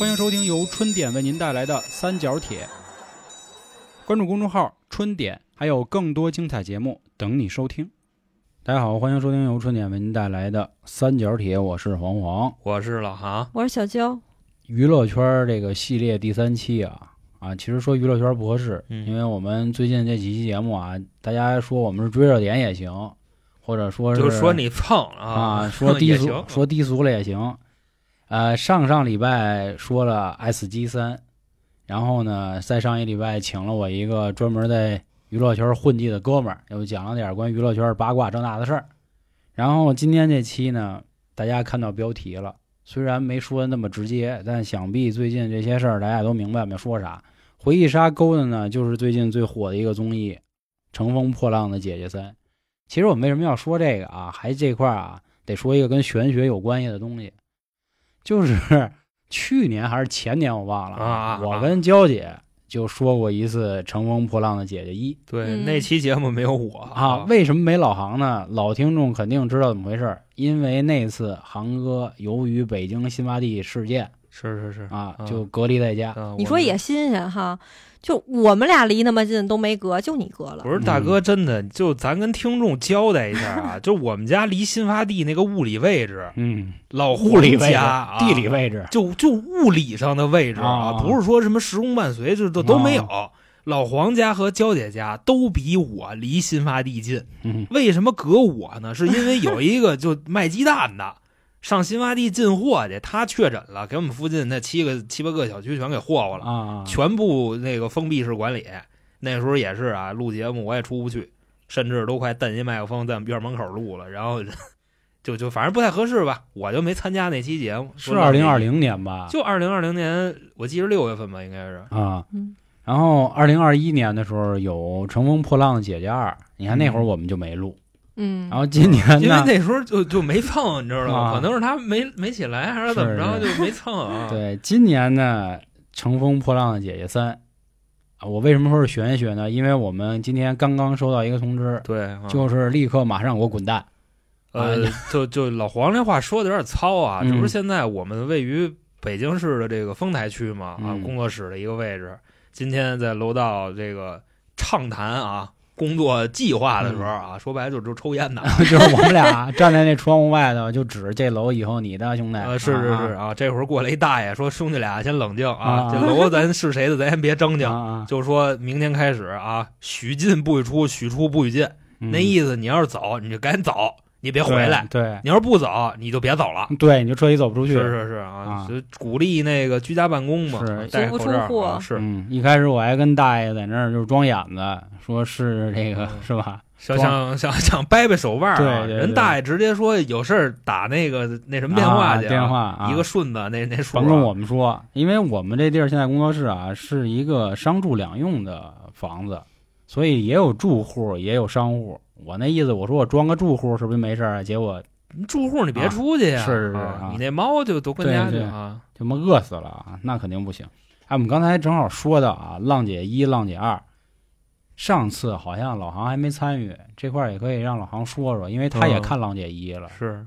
欢迎收听由春点为您带来的三角铁。关注公众号“春点”，还有更多精彩节目等你收听。大家好，欢迎收听由春点为您带来的三角铁，我是黄黄。我是老韩，我是小娇，娱乐圈这个系列第三期啊啊，其实说娱乐圈不合适，嗯因为我们最近这几期节目啊，大家说我们是追热点也行，或者说是就说你蹭啊，说低 俗，说低俗了也行。呃，上上礼拜说了 S G 三，然后呢，再上一礼拜请了我一个专门在娱乐圈混迹的哥们儿，又讲了点关于娱乐圈八卦这那的事儿。然后今天这期呢，大家看到标题了，虽然没说的那么直接，但想必最近这些事儿大家都明白我们说啥。回忆杀勾的呢，就是最近最火的一个综艺《乘风破浪的姐姐三》。其实我们为什么要说这个啊？还这块儿啊，得说一个跟玄学有关系的东西，就是 去年还是前年我忘了啊啊啊。我跟娇姐就说过一次《乘风破浪的姐姐一。对，嗯。那期节目没有我啊，为什么没老航呢？老听众肯定知道怎么回事儿，因为那次航哥由于北京新发地事件是是是。啊，嗯。就隔离在家。你说也新鲜哈，就我们俩离那么近都没隔，就你隔了。不。是大哥，真的就咱跟听众交代一下啊，就我们家离新发地那个物理位置，嗯，老物理位置、黄家啊地理位置，就就物理上的位置啊不是说什么时空伴随，这都都没有。老黄家和娇姐家都比我离新发地近，嗯。为什么隔我呢？是因为有一个就卖鸡蛋的上新发地进货去，他确诊了，给我们附近那七个七八个小区全给霍霍了，啊，全部那个封闭式管理。那时候也是啊，录节目我也出不去，甚至都快蹬一麦克风在我们院门口录了，然后就就反正不太合适吧，我就没参加那期节目。是二零二，零年吧？就二零二零年，我记得六月份吧，应该是。啊，嗯，然后二零二一年的时候有《乘风破浪的姐姐二》，你看那会儿我们就没录。嗯然，后今年因为，那时候就就没蹭，你知道吗？啊可能是他没没起来，还是怎么着，是就没蹭啊。对今年呢，《乘风破浪的姐姐三》啊，我为什么说是玄学呢？因为我们今天刚刚收到一个通知，对，啊就是立刻马上给我滚蛋。呃，就就老黄这话说的有点糙啊。嗯这不是现在我们位于北京市的这个丰台区嘛？啊嗯，工作室的一个位置。今天在楼道这个畅谈啊工作计划的时候啊，说白了就是就抽烟的。就是我们俩站在那窗户外头，就指着这楼以后你的兄弟。呃，是是是啊啊，这会儿过来一大爷说：“兄弟俩先冷静啊啊，这楼咱是谁的，咱先别争啊竞。啊，就说明天开始啊，许进不许出，许出不许进。嗯那意思，你要是走，你就赶紧走，你别回来；对你要是不走，你就别走了。对对，你就彻底走不出去。是是是啊啊，就鼓励那个居家办公嘛是，戴口罩足不出户啊是。嗯，一开始我还跟大爷在那儿就是装眼子，说是这个、嗯是吧？想想想想掰掰手腕儿啊，对对对人大爷直接说有事儿打那个那什么电话去啊，啊电话啊一个顺子那那说啊，甭跟我们说，因为我们这地儿现在工作室啊是一个商住两用的房子，所以也有住户也有商户。我那意思，我说我装个住户是不是没事儿啊？结果住户你别出去呀，啊是是是你那猫就都跟家去啊，就他妈饿死了啊，那肯定不行。哎，我们刚才正好说到啊，浪姐一、浪姐二，上次好像老航还没参与，这块儿也可以让老航说说，因为他也嗯看浪姐一了。是。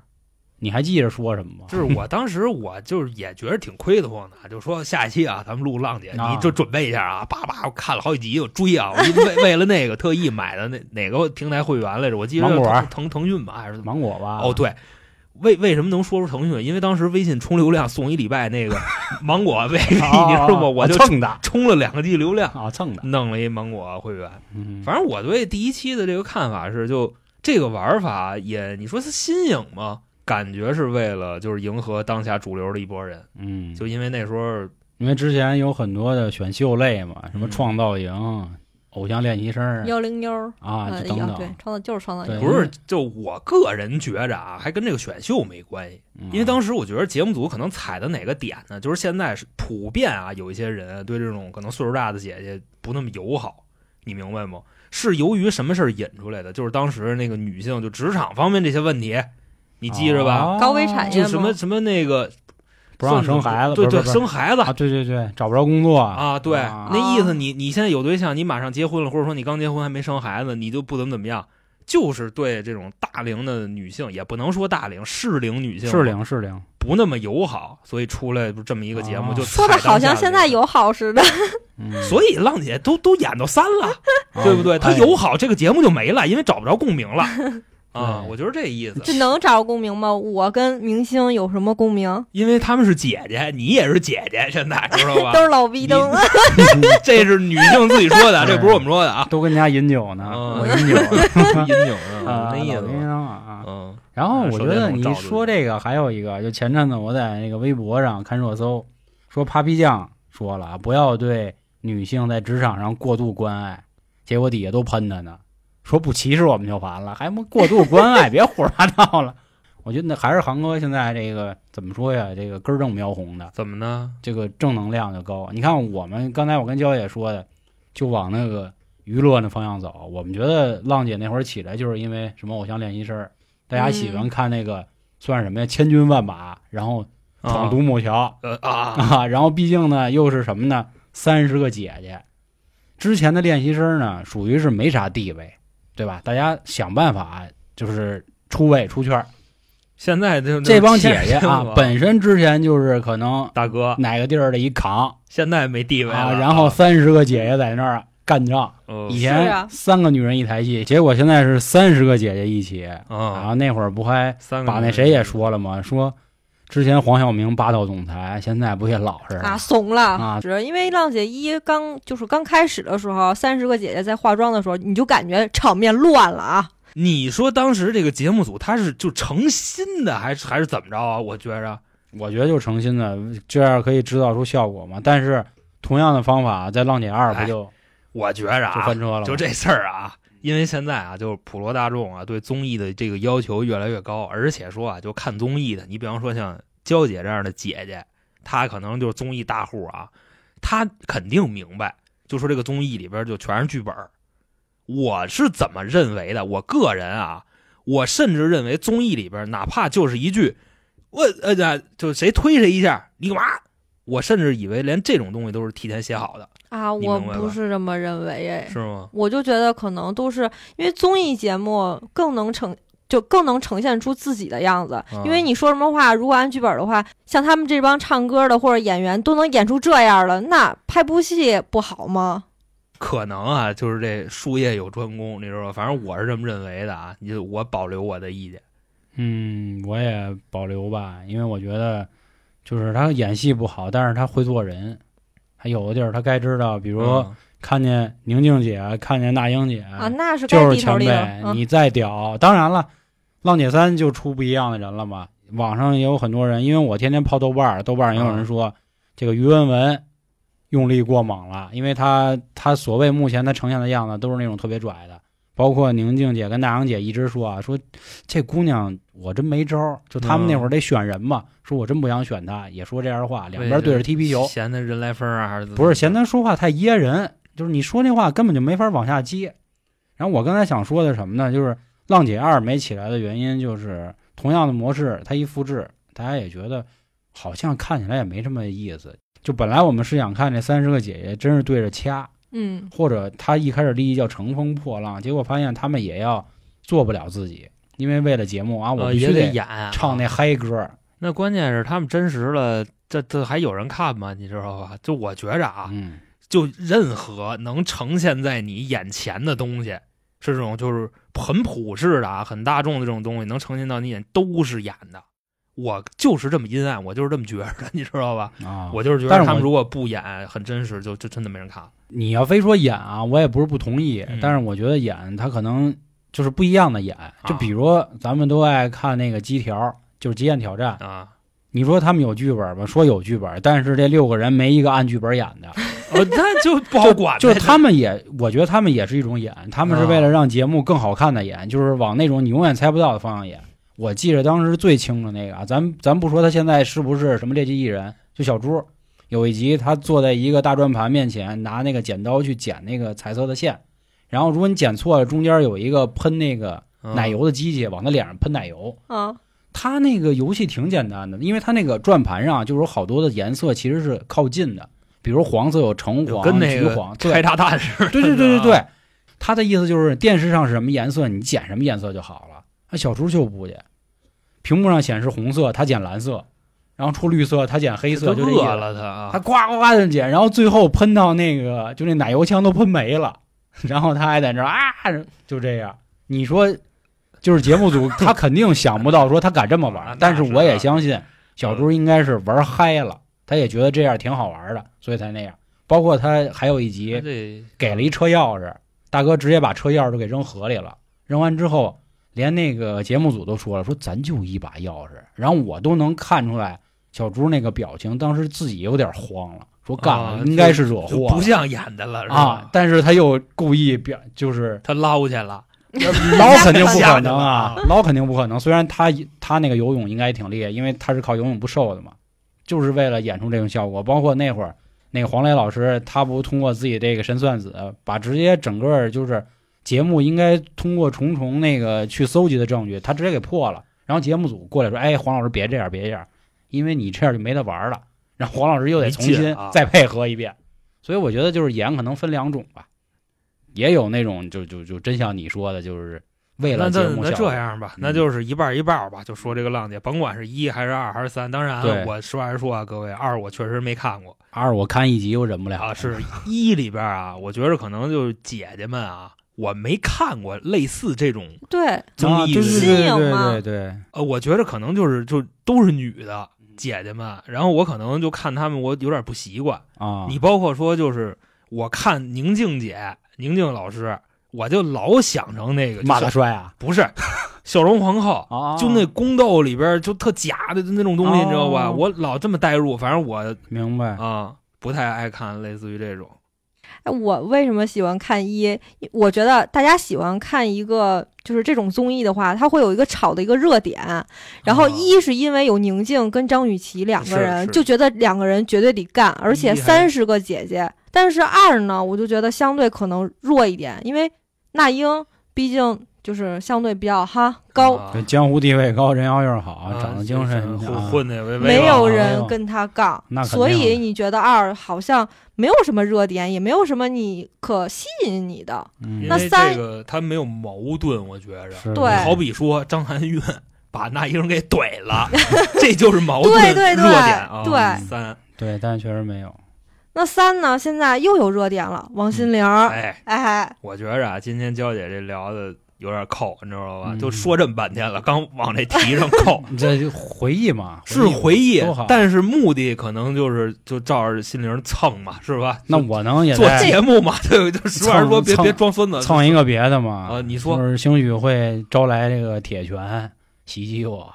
你还记着说什么吗？就是我当时我就是也觉得挺亏得慌的，就说下一期啊，咱们录浪姐，啊你就准备一下啊，叭叭我看了好几集，我追啊，我一为 为了那个特意买的那哪个平台会员来着？我记得芒果腾腾腾讯吧还是？芒果吧？哦，对，为为什么能说出腾讯？因为当时微信充流量送一礼拜那个 芒果 VIP，你知啊，道吗？我就蹭的充了两个 G 流量，啊，蹭的。弄了一芒果会员。嗯，反正我对第一期的这个看法是，就这个玩法也，你说它新颖吗？感觉是为了就是迎合当下主流的一波人，嗯，就因为那时候因为之前有很多的选秀类嘛，什么嗯创造营、偶像练习生幺零幺啊，等等。幺对，创造就是创造对营，不是就我个人觉着啊，还跟这个选秀没关系，嗯因为当时我觉得节目组可能踩的哪个点呢？就是现在是普遍啊，有一些人对这种可能岁数大的姐姐不那么友好，你明白吗？是由于什么事儿引出来的？就是当时那个女性就职场方面这些问题，你记着吧？啊高危产业就什么什么那个不让生孩子，对对，生孩子啊，对对对，找不着工作啊，对，啊那意思你你现在有对象，你马上结婚了，或者说你刚结婚还没生孩子，你就不怎么怎么样，就是对这种大龄的女性，也不能说大龄适龄女性，适龄适龄，不那么友好，所以出来不这么一个节目，哦就说的好像现在有。友好似的。嗯所以浪姐都都演到三了，啊对不对？她哎友好，这个节目就没了，因为找不着共鸣了 啊！我就是这意思，这能找着共鸣吗？我跟明星有什么共鸣？因为他们是姐姐，你也是姐姐，现在 知道吧都？是老逼灯。这是女性自己说的，这不是我们说的啊。都跟家饮酒呢，嗯我饮酒 饮酒呢，啊，那意思啊。嗯，然后我觉得你说这个还有一个，就前阵子我在那个微博上看热搜，说 Papi 酱说了啊不要对女性在职场上过度关爱，结果底下都喷他呢，说不歧视我们就完了，还不过度关爱，别胡说八道了。我觉得那还是航哥现在这个怎么说呀？这个根正苗红的，怎么呢？这个正能量就高。你看我们刚才我跟娇姐说的，就往那个娱乐那方向走。我们觉得浪姐那会儿起来就是因为什么偶像练习生，大家喜欢看那个、算什么呀？千军万马，然后闯独木桥、啊，然后毕竟呢又是什么呢？三十个姐姐，之前的练习生呢属于是没啥地位，对吧？大家想办法就是出位出圈。现在就这帮姐姐啊，本本身之前就是可能大哥哪个地儿的一扛。现在没地位了，啊，然后三十个姐姐在那儿干仗，呃以前三个女人一台戏，结果现在是三十个姐姐一起啊，啊。那会儿不还把那谁也说了吗？说之前黄晓明霸道总裁，现在不也老实啊，了？怂了啊是因为浪姐一刚就是刚开始的时候，三十个姐姐在化妆的时候，你就感觉场面乱了啊。你说当时这个节目组他是就诚心的，还是还是怎么着啊？我觉着我觉得就诚心的，这样可以制造出效果嘛。但是同样的方法，在浪姐二不就我觉着就啊翻，车了？就这事儿啊，因为现在啊，就是普罗大众啊，对综艺的这个要求越来越高，而且说啊，就看综艺的，你比方说像娇姐这样的姐姐，她可能就是综艺大户啊，她肯定明白，就说这个综艺里边就全是剧本。我是怎么认为的？我个人啊，我甚至认为综艺里边哪怕就是一句“我呃，就谁推谁一下，你干嘛”，我甚至以为连这种东西都是提前写好的，啊，我不是这么认为哎，是吗？我就觉得可能都是因为综艺节目更能呈。就更能呈现出自己的样子，因为你说什么话，如果按剧本的话，像他们这帮唱歌的或者演员都能演出这样了，那拍部戏不好吗？可能啊，就是这术业有专攻，你知道吧？反正我是这么认为的啊。你就我保留我的意见。嗯，我也保留吧，因为我觉得就是他演戏不好，但是他会做人，他有的地儿他该知道，比如看见宁静姐，看见那英姐啊，那是就是前辈，。嗯你再屌，当然了，浪姐三就出不一样的人了嘛。网上也有很多人，因为我天天泡豆瓣儿，豆瓣儿也有人说、这个于文文用力过猛了，因为他他所谓目前他呈现的样子都是那种特别拽的，包括宁静姐跟大杨姐一直说啊，说这姑娘我真没招儿，就他们那会儿得选人嘛，说我真不想选她，也说这样的话，两边对着踢皮球，嫌她人来疯啊，还是怎么不是嫌她说话太噎人，就是你说那话根本就没法往下接。然后我刚才想说的什么呢？就是浪姐二没起来的原因，就是同样的模式，它一复制，大家也觉得好像看起来也没什么意思。就本来我们是想看这三十个姐姐真是对着掐，嗯，或者他一开始立意叫乘风破浪，结果发现他们也要做不了自己，因为为了节目啊，我必须得演啊唱那嗨歌。那关键是他们真实了，这这还有人看吗？你知道吧？就我觉着啊，嗯，就任何能呈现在你眼前的东西，是这种就是很普世的啊，很大众的这种东西，能呈现到你眼都是演的。我就是这么阴暗，我就是这么觉着的，你知道吧？啊，我就是觉但是他们如果不演很真实，就就真的没人看了。你要非说演啊，我也不是不同意，嗯但是我觉得演他可能就是不一样的演，就比如咱们都爱看那个机条，就是极限挑战。啊，你说他们有剧本吗？说有剧本，但是这六个人没一个按剧本演的，呃，那就不好管呗。就是他们也，我觉得他们也是一种演，他们是为了啊让节目更好看的演，就是往那种你永远猜不到的方向演。我记着当时最清楚那个啊，咱咱不说他现在是不是什么劣迹艺人，就小猪有一集他坐在一个大转盘面前，拿那个剪刀去剪那个彩色的线，然后如果你剪错了，中间有一个喷那个嗯奶油的机器往他脸上喷奶油。啊，他那个游戏挺简单的，因为他那个转盘上就有好多的颜色其实是靠近的，比如黄色有橙黄、跟那个橘黄，对开炸弹似的。对对对对啊对，他的意思就是电视上是什么颜色，你剪什么颜色就好了。那小猪就不去，屏幕上显示红色，他捡蓝色，然后出绿色，他捡黑色，就饿了他啊他呱呱呱的捡，然后最后喷到那个就那奶油枪都喷没了，然后他还在那啊，就这样。你说，就是节目组他肯定想不到说他敢这么啊玩，但是是我也相信小猪应该是玩嗨了，他也觉得这样挺好玩的，所以才那样。包括他还有一集给了一车钥匙，大哥直接把车钥匙都给扔河里了，扔完之后。连那个节目组都说了，说咱就一把钥匙，然后我都能看出来小朱那个表情，当时自己有点慌了，说干了、啊应该是惹祸不像演的了，是啊？，但是他又故意表，就是他捞去了，捞肯定不可能啊，捞肯定不可能。虽然他他那个游泳应该挺厉害，因为他是靠游泳不瘦的嘛，就是为了演出这种效果。包括那会儿那个黄磊老师，他不通过自己这个神算子，把直接整个就是节目应该通过重重那个去搜集的证据，他直接给破了。然后节目组过来说：“哎，黄老师别这样，别这样，因为你这样就没得玩了。”然后黄老师又得重新再配合一遍。所以我觉得就是演可能分两种吧，也有那种就就就真像你说的，就是为了那那那节目效果这样吧，嗯那就是一半一半吧。就说这个浪姐，甭管是一还是二还是三，当然对我实话实说啊，各位，二我确实没看过二我看一集我忍不了啊。是一里边啊，我觉着可能就是姐姐们啊，我没看过类似这种对，综艺新对对颖嘛对对，呃，我觉得可能就是就都是女的姐姐们，然后我可能就看她们，我有点不习惯。啊，你包括说就是我看宁静姐、宁静老师，我就老想成那个马大帅啊？不是 笑容皇后，啊，就那宫斗里边就特假的那种东西，哦你知道吧？我老这么代入，反正我明白。啊不太爱看类似于这种。哎，我为什么喜欢看一？我觉得大家喜欢看一个就是这种综艺的话，它会有一个炒的一个热点。然后啊一是因为有宁静跟张雨绮两个人，就觉得两个人绝对得干，而且三十个姐姐。但是二呢，我就觉得相对可能弱一点，因为那英毕竟就是相对比较哈高，江湖地位高，人缘又好，啊长得精神混啊混的没有人跟他杠那，所以你觉得二好像没有什么热点，也没有什么你可吸引你的。嗯那三这个他没有矛盾，我觉着。对好比说张含韵把那英给怼了，这就是矛盾对对对热点啊。对三，对，但是确实没有。那三呢？现在又有热点了，王心凌。哎，哎，我觉着啊，今天娇姐这聊的有点扣，你知道吧？嗯就说这么半天了，刚往这题上扣，你这就回忆嘛，是回忆多好，但是目的可能就是就照着心灵蹭嘛，是吧？那我能也做在节目嘛，对，就实话实说，别蹭别装孙子。蹭一个别的嘛？啊你说就是兴许会招来这个铁拳袭击我。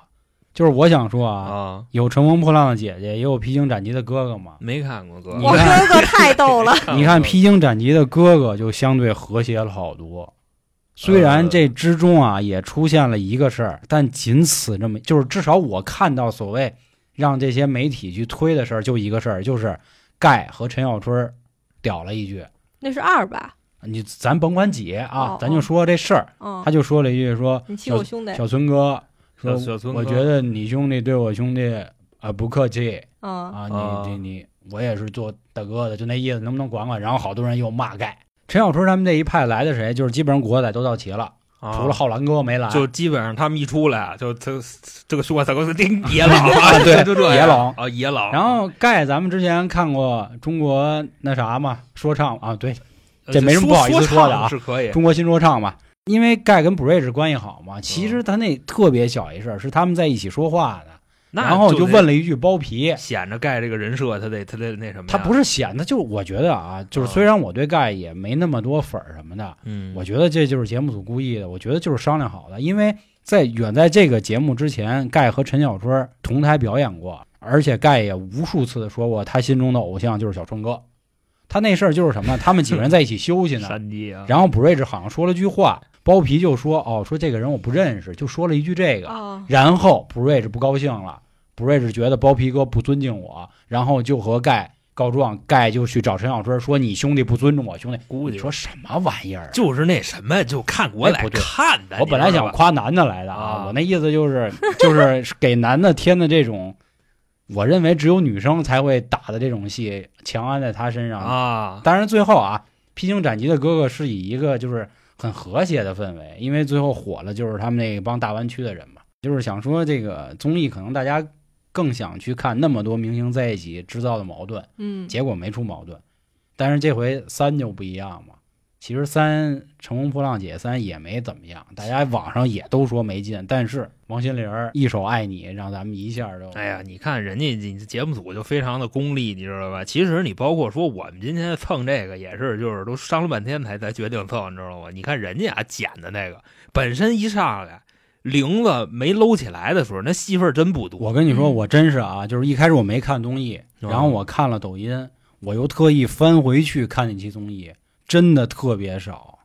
就是我想说啊，啊，有乘风破浪的姐姐，也有披荆斩棘的哥哥嘛。没看过哥，我看哥哥太逗了。你看披荆斩棘的哥哥就相对和谐了好多。虽然这之中啊也出现了一个事儿，但仅此这么，就是至少我看到所谓让这些媒体去推的事儿，就一个事儿，就是盖和陈小春屌了一句，那是二吧？你咱甭管几啊哦，咱就说这事儿，嗯他，就说了一句说你欺我兄弟。小村哥说小小村哥我觉得你兄弟对我兄弟啊不客气嗯，啊，啊你你你我也是做大哥的，就那意思，能不能管管？然后好多人又骂盖。陈小春他们这一派来的谁？就是基本上国仔都到齐了，啊除了浩兰哥没来。就基本上他们一出来，就他这个说他哥这 野老啊，对就这样野老啊，野老。然后盖，咱们之前看过中国那啥嘛，说唱啊，对，呃这没什么不好意思说的啊唱是可以。中国新说唱嘛。因为盖跟 Bridge 关系好嘛，其实他那特别小一事儿，是他们在一起说话的，那然后就问了一句包皮，显着盖这个人设，他得他得那什么。他不是显的，就是我觉得啊，就是啊虽然我对盖也没那么多粉儿什么的，嗯，我觉得这就是节目组故意的，我觉得就是商量好的，因为在远在这个节目之前，盖和陈小春同台表演过，而且盖也无数次的说过，他心中的偶像就是小春哥。他那事儿就是什么？他们几个人在一起休息呢，啊，然后 Bridge 好像说了句话，包皮就说：“哦，说这个人我不认识。”就说了一句这个，啊，然后 Bridge 不高兴了，Bridge 觉得包皮哥不尊敬我，然后就和盖告状，盖就去找陈小春说：“你兄弟不尊重我兄弟。”估计说什么玩意儿啊？就是那什么，就看我来哎不看的。我本来想夸男的来的啊我那意思就是就是 给男的添的这种，我认为只有女生才会打的这种戏，强安在他身上。啊，当然最后啊，披荆斩棘的哥哥是以一个就是很和谐的氛围，因为最后火了就是他们那帮大湾区的人嘛，就是想说这个综艺可能大家更想去看那么多明星在一起制造的矛盾，嗯，结果没出矛盾。但是这回三就不一样嘛。其实三《乘风破浪姐三》也没怎么样，大家网上也都说没劲。但是王心凌儿一首《爱你》，让咱们一下就哎呀，你看人家你节目组就非常的功利，你知道吧？其实你包括说我们今天蹭这个也是，就是都商了半天才才决定蹭，你知道吗？你看人家啊剪的那个，本身一上来铃子没搂起来的时候，那戏份真不多。我跟你说，嗯我真是啊，就是一开始我没看综艺，哦然后我看了抖音，我又特意翻回去看那期综艺，真的特别少。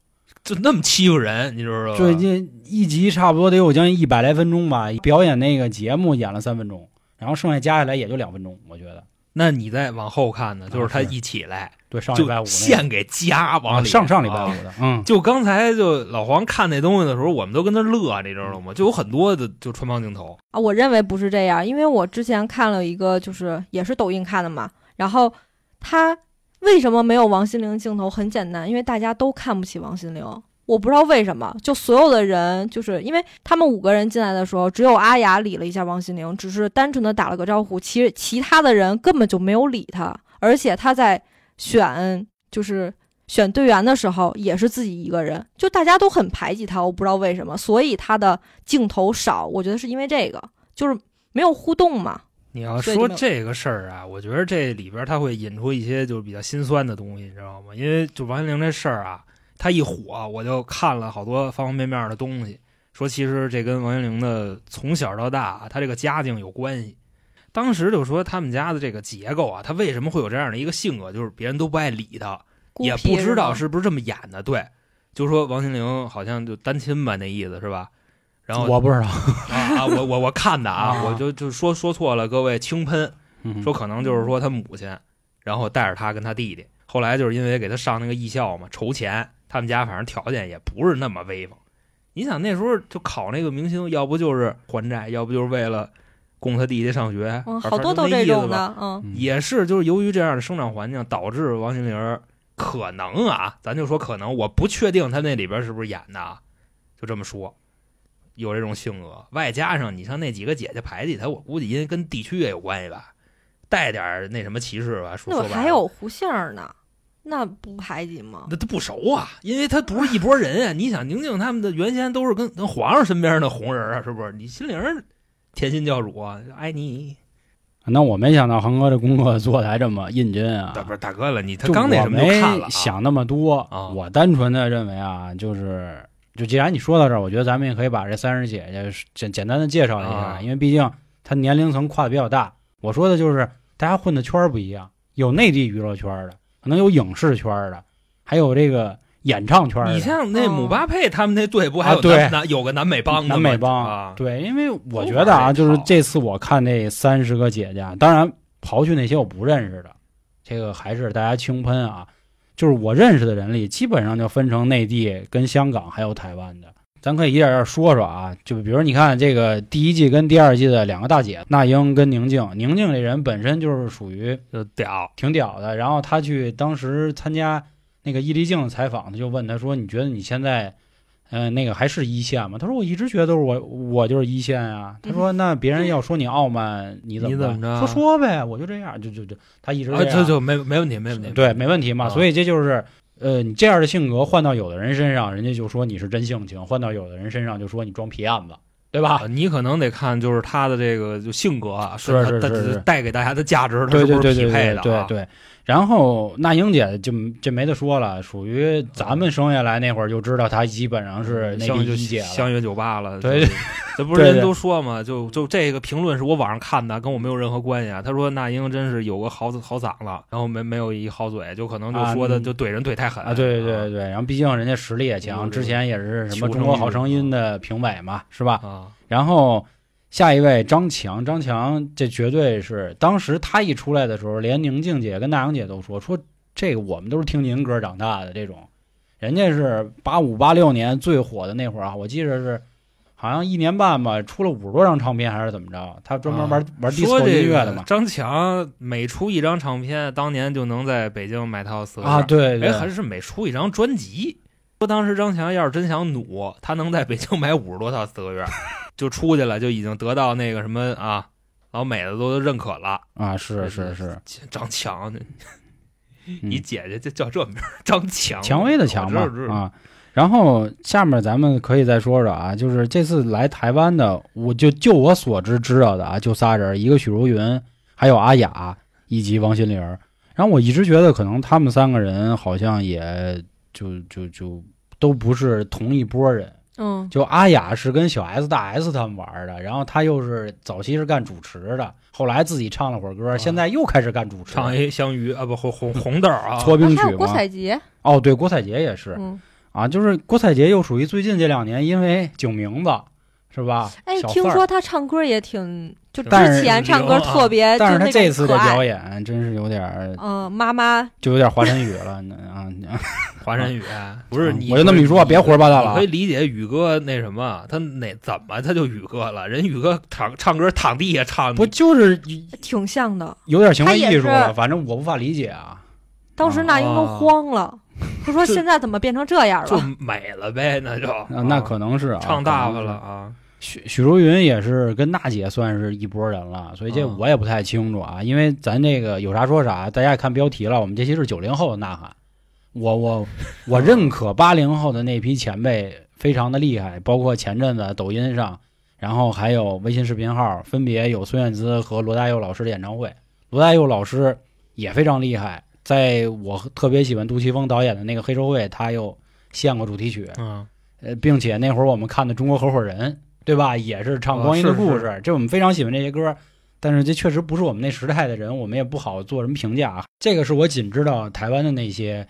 就那么欺负人，你知道吧？最近一集差不多得有将近一百来分钟吧，表演那个节目演了三分钟，然后剩下加起来也就两分钟，我觉得。那你再往后看呢，就是他一起来对，上礼拜就五那现给家、往里，啊上上礼拜啊五的，嗯，就刚才就老黄看那东西的时候，我们都跟那乐，你知道吗？就有很多的就穿帮镜头，啊，我认为不是这样，因为我之前看了一个，就是也是抖音看的嘛，然后他为什么没有王心凌镜头？很简单，因为大家都看不起王心凌。我不知道为什么，就所有的人，就是因为他们五个人进来的时候，只有阿雅理了一下王心凌，只是单纯的打了个招呼，其实其他的人根本就没有理他，而且他在选就是选队员的时候也是自己一个人，就大家都很排挤他，我不知道为什么，所以他的镜头少，我觉得是因为这个，就是没有互动嘛。你要说这个事儿啊，我觉得这里边他会引出一些就是比较心酸的东西，你知道吗？因为就王心凌这事儿啊，她一火，我就看了好多方方面面的东西，说其实这跟王心凌的从小到大她这个家境有关系。当时就说他们家的这个结构啊，他为什么会有这样的一个性格，就是别人都不爱理他，也不知道是不是这么演的。对，就说王心凌好像就单亲吧，那意思是吧？然后我不知道，啊啊，我我我看的啊，啊我就就说说错了，各位轻喷。嗯说可能就是说他母亲，然后带着他跟他弟弟，后来就是因为给他上那个艺校嘛，筹钱，他们家反正条件也不是那么威风。你想那时候就考那个明星，要不就是还债，要不就是为了供他弟弟上学，嗯，好多都那意思吧这种的，嗯，嗯也是就是由于这样的生长环境，导致王心凌可能啊，咱就说可能，我不确定他那里边是不是演的啊，就这么说，有这种性格，外加上你像那几个姐姐排挤他，我估计因为跟地区也有关系吧，带点那什么歧视吧。说还有胡杏儿呢，那不排挤吗？那他不熟啊，因为他不是一拨人啊。你想宁静他们的原先都是跟跟皇上身边的红人啊，是不是？你心灵儿甜心教主啊，爱你，那我没想到恒哥这工作做的还这么认真啊！大不是大哥了，你他刚那什么就我没看了、啊，想那么多，啊我单纯的认为啊，就是就既然你说到这儿，我觉得咱们也可以把这三十姐姐简简单的介绍一下，啊因为毕竟她年龄层跨的比较大。我说的就是大家混的圈儿不一样，有内地娱乐圈儿的，可能有影视圈儿的，还有这个演唱圈儿的。你像那哦姆巴佩他们那队不还有啊对南南有个南美帮的吗南美帮，啊？对，因为我觉得啊，就是这次我看那三十个姐姐啊，当然刨去那些我不认识的，这个还是大家轻喷啊。就是我认识的人里，基本上就分成内地、跟香港还有台湾的。咱可以一点点说说啊，就比如你看这个第一季跟第二季的两个大姐，那英跟宁静。宁静这人本身就是属于就屌，挺屌的，然后她去当时参加那个易立竞的采访，他就问她说：“你觉得你现在，呃，那个还是一线吗？”他说：“我一直觉得我我就是一线啊。”他说：“那别人要说你傲慢，你怎么办你怎么着说说呗，我就这样，就就就他一直啊，这样这就没没问题，没问题。对，没问题嘛。啊所以这就是。呃，你这样的性格换到有的人身上，人家就说你是真性情；换到有的人身上，就说你装皮案子，对吧？啊你可能得看就是他的这个就性格啊，是跟他带是是是带给大家的价值，是不是对对对对匹配的啊？对对。然后那英姐就这没得说了，属于咱们生下来那会儿就知道她基本上是内相就地一姐了。相约酒吧了，对，这不是人都说嘛，就就这个评论是我网上看的，跟我没有任何关系啊。他说那英真是有个好好嗓子，然后没没有一好嘴，就可能就啊说的嗯就怼人怼太狠啊，对对对，然后毕竟人家实力也强，这个之前也是什么中国好声音的评委嘛，是吧？啊，然后下一位张强，张强这绝对是当时他一出来的时候，连宁静姐跟大杨姐都说说这个我们都是听您歌长大的这种，人家是八五八六年最火的那会儿啊，我记得是好像一年半吧，出了五十多张唱片还是怎么着，他专门玩、啊玩说 disco 这音乐的嘛。张强每出一张唱片，当年就能在北京买套四合啊，对，哎，还是每出一张专辑。说当时张强要是真想努，他能在北京买五十多套四合院，就出去了，就已经得到那个什么啊老美的都认可了，啊，是是是，张强，嗯你姐姐就叫这名儿，张强，蔷薇的蔷嘛啊。然后下面咱们可以再说说啊，就是这次来台湾的，我就就我所知知道的啊，就仨人，一个许茹芸，还有阿雅以及王心凌。然后我一直觉得可能他们三个人好像也就就就都不是同一波人。嗯，就阿雅是跟小 S、大 S 他们玩的，然后他又是早期是干主持的，后来自己唱了会儿歌，现在又开始干主持，唱一香鱼啊，不红红红豆啊，搓冰曲还有郭。采洁，哦，对，郭采洁也是。嗯，啊，就是郭采洁又属于最近这两年因为酒名字是吧？哎，听说她唱歌也挺，就之前唱歌特别，但是他这次的表演真是有点儿，嗯，妈妈，就有点华晨宇了啊！华晨宇不是你，我就那么一说，别胡说八道了可以！理解宇哥那什么，他哪怎么他就宇哥了？人宇哥躺唱歌躺地下唱，不就是挺像的。有点行为艺术了？反正我无法理解啊。当时那英都啊慌了，他说现在怎么变成这样了就？美了呗，那就啊，那可能是啊，唱大发了啊。许许茹芸也是跟娜姐算是一波人了，所以这嗯我也不太清楚啊。因为咱这个有啥说啥，大家也看标题了，我们这期是九零后的呐喊。我我 我认可八零后的那批前辈非常的厉害，包括前阵子抖音上，然后还有微信视频号，分别有孙燕姿和罗大佑老师的演唱会。罗大佑老师也非常厉害，在我特别喜欢杜琪峰导演的那个黑社会，他又献过主题曲。嗯，呃，并且那会儿我们看的《中国合伙人》，对吧？也是唱啊光阴的故事，这我们非常喜欢这些歌。但是这确实不是我们那时代的人，我们也不好做什么评价啊。这个是我仅知道台湾的那些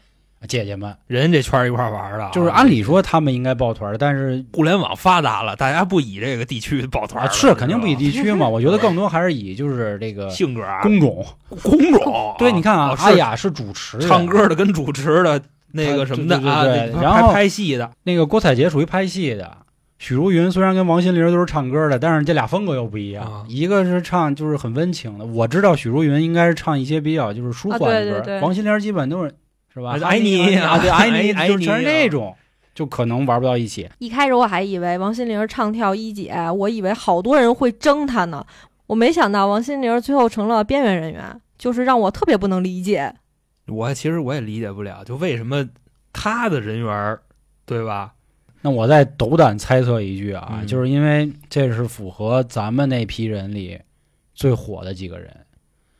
姐姐们，人家这圈一块玩的啊，就是按理说他们应该抱团，但是互联网发达了，大家不以这个地区抱团啊是肯定不以地区嘛，我觉得更多还是以就是这个性格啊工种。工种。对，你看啊，阿雅是主持，唱歌的跟主持的那个什么的啊，对对然后拍拍戏的，那个郭采洁属于拍戏的，许茹芸虽然跟王心凌都是唱歌的，但是这俩风格又不一样。啊一个是唱就是很温情的，我知道许茹芸应该是唱一些比较就是舒缓的歌，啊对对对王心凌基本都是是吧？爱你啊，对，爱你，爱你就全是那种，就可能玩不到一起。一开始我还以为王心凌唱跳一姐，我以为好多人会争她呢，我没想到王心凌最后成了边缘人员，就是让我特别不能理解。我其实我也理解不了，就为什么她的人缘，对吧？那我再斗胆猜测一句啊，嗯就是因为这是符合咱们那批人里最火的几个人，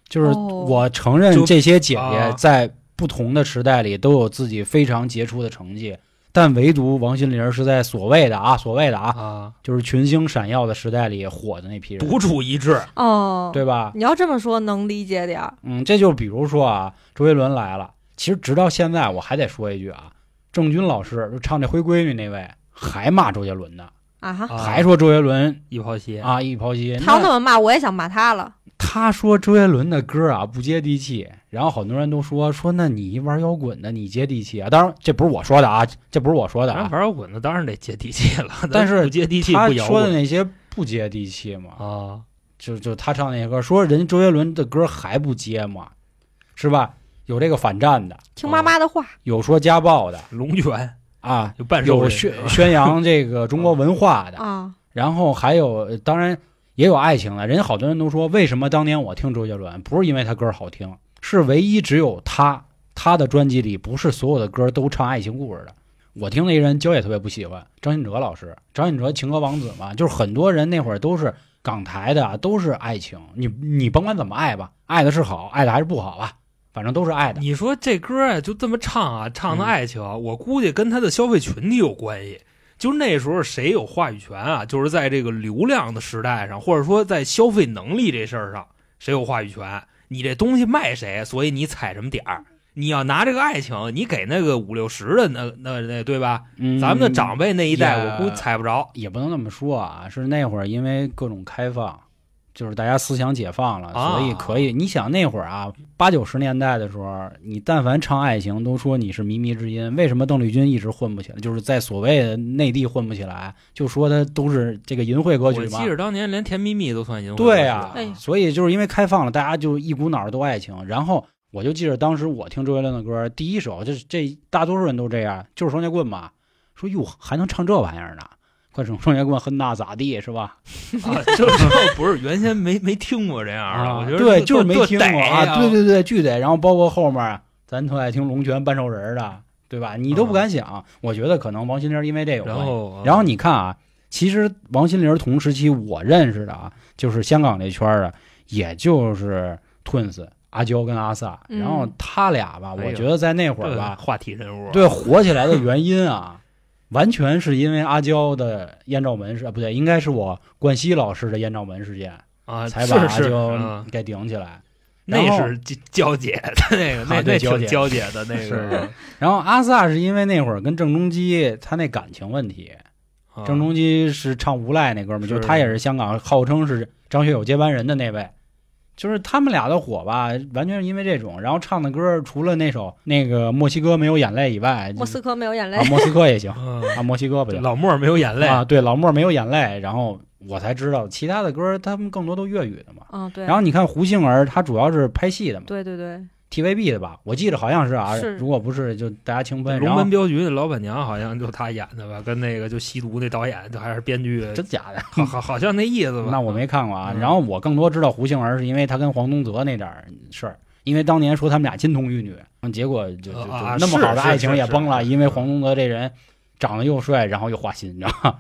就是哦我承认这些姐姐啊在不同的时代里都有自己非常杰出的成绩，但唯独王心凌是在所谓的啊所谓的啊，啊，就是群星闪耀的时代里火的那批人，独处一帜，哦，对吧？你要这么说能理解点儿。嗯，这就比如说啊，周杰伦来了，其实直到现在我还得说一句啊，郑钧老师就唱这《灰闺女》那位还骂周杰伦呢。啊哈，啊还说周杰伦一抛鞋，啊一抛鞋，他要那那么骂，我也想骂他了。他说周杰伦的歌啊不接地气，然后很多人都说说那你玩摇滚的你接地气啊？当然这不是我说的啊，这不是我说的啊，玩摇滚的当然得接地气了，但是 不接地气他不摇滚说的那些不接地气嘛，啊。就就他唱那些歌，说人周杰伦的歌还不接嘛，是吧？有这个反战的，听妈妈的话，有说家暴的龙泉啊，有半有宣宣扬这个中国文化的，啊，然后还有，呃当然也有爱情的。人家好多人都说，为什么当年我听周杰伦，不是因为他歌好听，是唯一只有他，他的专辑里不是所有的歌都唱爱情故事的。我听那人，焦也特别不喜欢张信哲老师。张信哲情歌王子嘛，就是很多人那会儿都是港台的，都是爱情。你你甭管怎么爱吧，爱的是好，爱的还是不好吧，反正都是爱的。你说这歌啊，就这么唱啊，唱的嗯爱情，我估计跟他的消费群体有关系。就那时候谁有话语权啊？就是在这个流量的时代上，或者说在消费能力这事儿上，谁有话语权？你这东西卖谁，所以你踩什么点儿。你要拿这个爱情，你给那个五六十的那那那对吧？嗯，咱们的长辈那一代，我估计踩不着。也不能这么说啊，是那会儿因为各种开放，就是大家思想解放了，啊所以可以。你想那会儿啊，八九十年代的时候，你但凡唱爱情，都说你是靡靡之音。为什么邓丽君一直混不起来？就是在所谓的内地混不起来，就说她都是这个淫秽歌曲嘛我记。着当年连《甜蜜蜜》都算淫秽对呀、啊哎，所以就是因为开放了，大家就一股脑儿都爱情。然后我就记着当时我听周杰伦的歌，第一首就是这大多数人都这样，就是双截棍嘛。说哟还能唱这玩意儿呢，快手双截棍恨那咋地是吧？啊，这这不是原先没没听过这样啊，我觉得对，就是没听过啊，对对对，巨得。然后包括后面咱特爱听龙泉半兽人的，对吧？你都不敢想。我觉得可能王心凌因为这有关系。然后然后你看啊，其实王心凌同时期我认识的啊，就是香港这圈的，也就是 Twins 阿娇跟阿 sa，嗯然后他俩吧，我觉得在那会儿吧，话题人物，对火起来的原因啊，完全是因为阿娇的艳照门事，啊不对，应该是我冠希老师的艳照门事件，啊，才把阿娇啊。给顶起来。那是娇娇姐的那个，啊那那对娇姐。挺娇姐的那是。个，然后阿 sa 是因为那会儿跟郑中基他那感情问题，啊。郑中基是唱《无赖》那哥们儿，就他也是香港号称是张学友接班人的那位，就是他们俩的火吧，完全是因为这种。然后唱的歌除了那首那个墨西哥没有眼泪以外，莫斯科没有眼泪啊，莫斯科也行嗯啊，墨西哥不行老莫没有眼泪啊，对，老莫没有眼泪，然后我才知道其他的歌他们更多都粤语的嘛。嗯，对。然后你看胡杏儿，她主要是拍戏的嘛对对对，，TVB 的吧，我记得好像是啊，是如果不是就大家清分。龙门镖局的老板娘好像就他演的吧，跟那个就吸毒那导演就还是编剧，真假的？好好好像那意思吧。那我没看过啊。嗯然后我更多知道胡杏儿是因为她跟黄宗泽那点事儿，因为当年说他们俩金童玉女，结果就就那么好的爱情也崩了，因为黄宗泽这人长得又帅，然后又花心，你知道吗？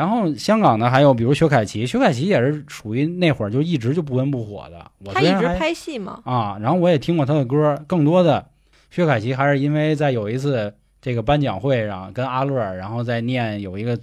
然后香港呢，还有比如薛凯琪，薛凯琪也是属于那会儿就一直就不温不火的。我他一直拍戏嘛，啊，然后我也听过他的歌，更多的薛凯琪还是因为在有一次这个颁奖会上跟阿乐，然后在念有一个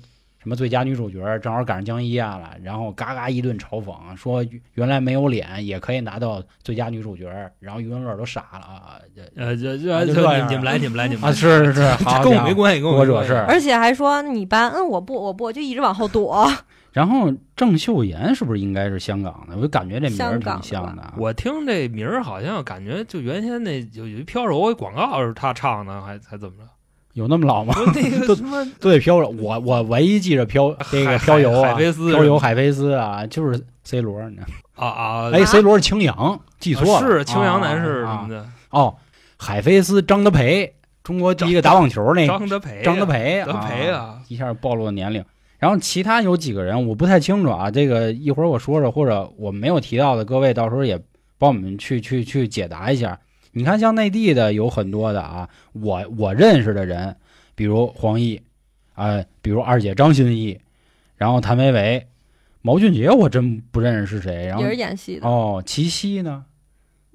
什么最佳女主角，正好赶上江一燕了，然后嘎嘎一顿嘲讽，说原来没有脸也可以拿到最佳女主角，然后余文乐都傻了啊，这呃，这啊这这就你们来，你们来，你们啊，是是是，好跟我没关系，跟我没关系我惹事儿而且还说你搬，嗯，我不，我不，就一直往后躲。然后郑秀妍是不是应该是香港的？我就感觉这名儿挺像的啊。我听这名儿好像感觉就原先那有有一飘柔广告是他唱的，还还怎么着？有那么老吗？那个 都什么都得飘着。我我唯一记着飘这个海飘游啊，海飞丝飘游海飞丝啊，就是 C 罗，你知道吗啊啊，哎，C 罗是青阳，记错了，是青阳男士什啊么的，哦，海飞丝张德培，中国第一个打网球那个张德培，张德，培，德培啊，一下暴露了年龄。然后其他有几个人我不太清楚啊，这个一会儿我说说，或者我没有提到的，各位到时候也帮我们去去去解答一下。你看，像内地的有很多的啊，我我认识的人，比如黄奕，啊、比如二姐张歆艺，然后谭维维、毛俊杰，我真不认识是谁。然后也是演戏的，哦，齐溪呢？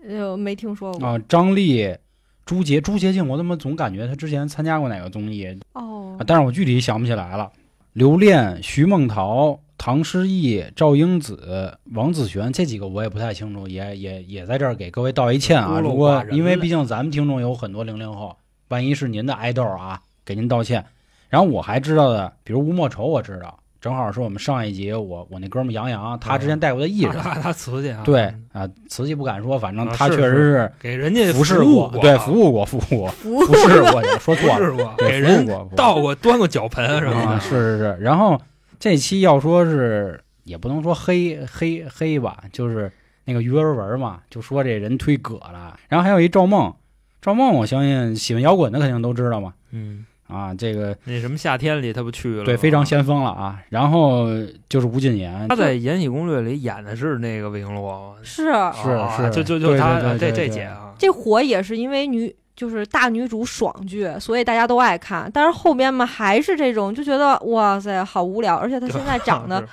呃，没听说过。啊，张丽、朱洁、朱洁静，我怎么总感觉她之前参加过哪个综艺，哦啊，但是我具体想不起来了。刘恋、徐梦桃、唐诗逸、赵英子、王子璇这几个我也不太清楚，也也也在这儿给各位道一歉啊。如果因为毕竟咱们听众有很多零零后，万一是您的爱豆啊，给您道歉。然后我还知道的，比如吴莫愁，我知道，正好是我们上一集我我那哥们儿杨洋，他之前带过的艺人，他 他瓷器啊，对啊，瓷器不敢说，反正他确实是给人家服侍务过，对，服务过，服务过，服服侍过，说错了，给人倒过端过脚盆什么啊，的，是是是。然后这期要说是也不能说黑黑黑吧，就是那个于文文嘛，就说这人忒葛了。然后还有一赵梦，赵梦我相信喜欢摇滚的肯定都知道嘛。嗯，啊，这个那什么夏天里他不去了，对非常先锋了啊。然后就是吴谨言，他在《延禧攻略》里演的是那个魏璎珞是？是啊是就就就他这这姐啊，这火也是因为女就是大女主爽剧，所以大家都爱看。但是后边嘛还是这种，就觉得哇塞好无聊，而且她现在 长得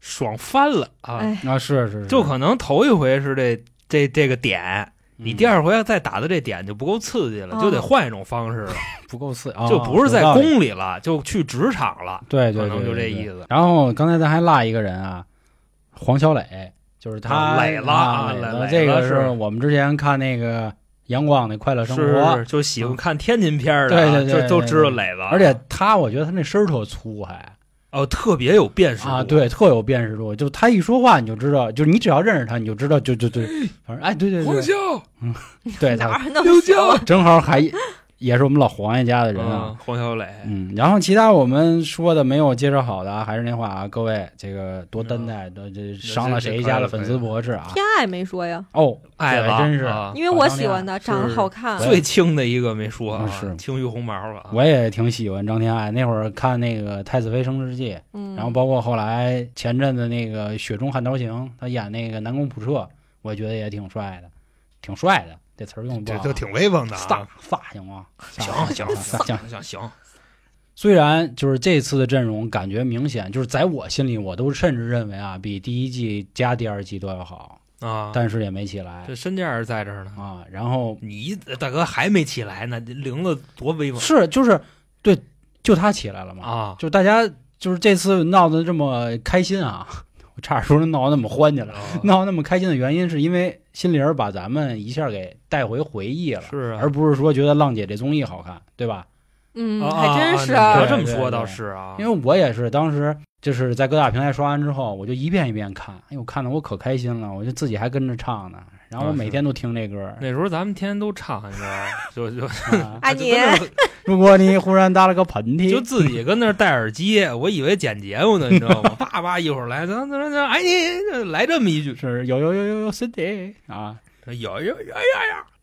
爽翻了啊！哎，啊是是是，就可能头一回是这这这个点，你第二回要再打的这点就不够刺激了，哦就得换一种方式了，不够刺，啊就不是在宫里了，就去职场了。对对对，可能就这意思然后刚才咱还落一个人啊，黄小磊，就是他啊磊了磊了这个是我们之前看那个阳光的快乐生活，是就喜欢看天津片儿的啊，对对对就都知道磊子，而且他我觉得他那声儿特粗还。哦特别有辨识度。啊，对，特有辨识度，就他一说话你就知道，就是你只要认识他你就知道，就就对，反正哎对对对。黄笑对，他哪儿那么刘小娇正好还也是我们老黄爷家的人啊嗯。黄小磊，嗯，然后其他我们说的没有介绍好的啊，还是那话啊，各位这个多担待，这这伤了谁家的粉丝博士啊？天爱没说呀，哦，爱了真是，啊因为我喜欢的，长得好看。最轻的一个没说啊嗯，是青于红毛了啊。我也挺喜欢张天爱。那会儿看那个《太子妃升职记》，嗯，然后包括后来前阵子那个《雪中悍刀行》，他演那个南宫普彻，我觉得也挺帅的，挺帅的。这词儿用的，这就挺威风的飒啊！飒行吗？行行行行。行行，虽然就是这次的阵容感觉明显，就是在我心里，我都甚至认为啊，比第一季加第二季都要好，啊，但是也没起来这身价在这儿呢。啊。然后你大哥还没起来呢，这领子多威风是就是对，就他起来了嘛，啊！就大家就是这次闹得这么开心啊，我差点说成闹得那么欢去了。啊闹得那么开心的原因，是因为心灵儿把咱们一下给带回回忆了，是啊，而不是说觉得浪姐这综艺好看，对吧？嗯，啊还真是啊这么说倒是啊，因为我也是当时就是在各大平台刷完之后，我就一遍一遍看，哎呦，看的我可开心了，我就自己还跟着唱呢，然后我每天都听这歌。那时候咱们天天都唱，你知道吗？就就啊 哎你如果你忽然打了个喷嚏，就自己跟那儿戴耳机，我以为剪节目呢，你知道吗？叭叭一会儿来，咱咱咱，哎你来这么一句，是有有有有有身体啊！有有有有有，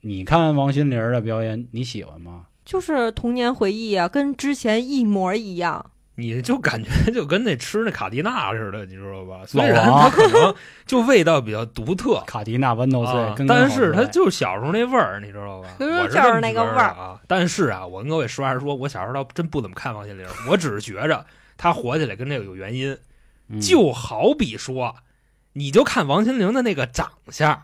你看王心凌的表演，你喜欢吗？就是童年回忆啊，跟之前一模一样。你就感觉就跟那吃那卡迪娜似的，你知道吧？虽老然它可能就味道比较独特。卡迪娜豌豆碎啊跟，但是它就是小时候那味儿，你知道吧？嗯我就是那个味儿啊。但是啊，我跟各位实话实说，我小时候倒真不怎么看王心凌，我只是觉着她火起来跟这个有原因。嗯就好比说，你就看王心凌的那个长相，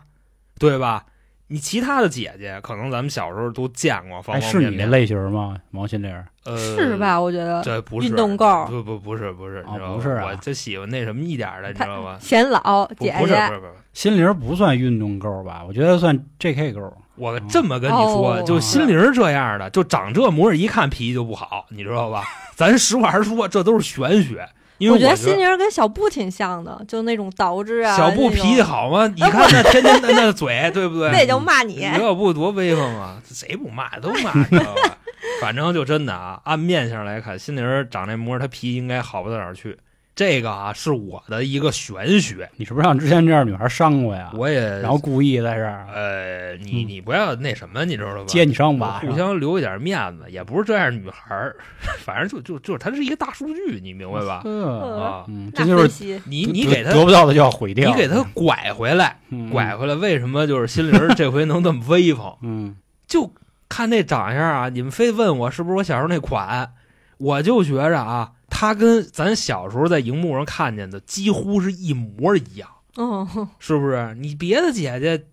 对吧？你其他的姐姐，可能咱们小时候都见过方哎，方面面，是你那类型吗？王心凌呃，是？吧？我觉得这不是运动购不不不是不是，哦你知道吗？不是啊我就喜欢那什么一点的，你知道吗？显老姐姐不是不，是不是，心灵不算运动够吧？我觉得算 J.K. 勾。我这么跟你说，哦就心灵这样的，就长这模样，一看脾气就不好，你知道吧？咱实话实说，这都是玄学。因为我觉得心灵跟小布挺像的，就那种导致啊。小布脾气，好吗？你看那天天的那嘴，对不对？那也就骂你。刘小布多威风啊！谁不骂都骂，你知道吧？反正就真的啊，按面相来看，心灵长这模样，他脾气应该好不到哪儿去。这个啊，是我的一个玄学，你是不是让之前这样女孩伤过呀？我也然后故意在这儿呃，你嗯你不要那什么，你知道吧？接你伤疤，互相留一点面子，也不是这样女孩儿，反正就就就是它是一个大数据，你明白吧？呃啊，嗯，这就是你你给他得不到的就要毁掉，你给他拐回来，嗯拐回来，为什么就是心灵这回能这么威风？嗯就看那长相啊，你们非问我是不是我小时候那款，我就觉着啊，他跟咱小时候在荧幕上看见的几乎是一模一样，嗯，是不是？你别的姐姐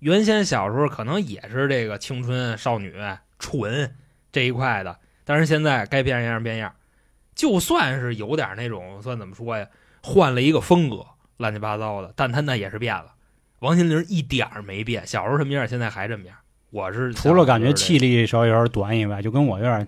原先小时候可能也是这个青春少女纯这一块的，但是现在该变样变样，就算是有点那种算怎么说呀，换了一个风格，乱七八糟的，但她那也是变了。王心凌一点儿没变，小时候什么样，现在还这么样。我是除了感觉气。力稍微有点短以外，就跟我有点啊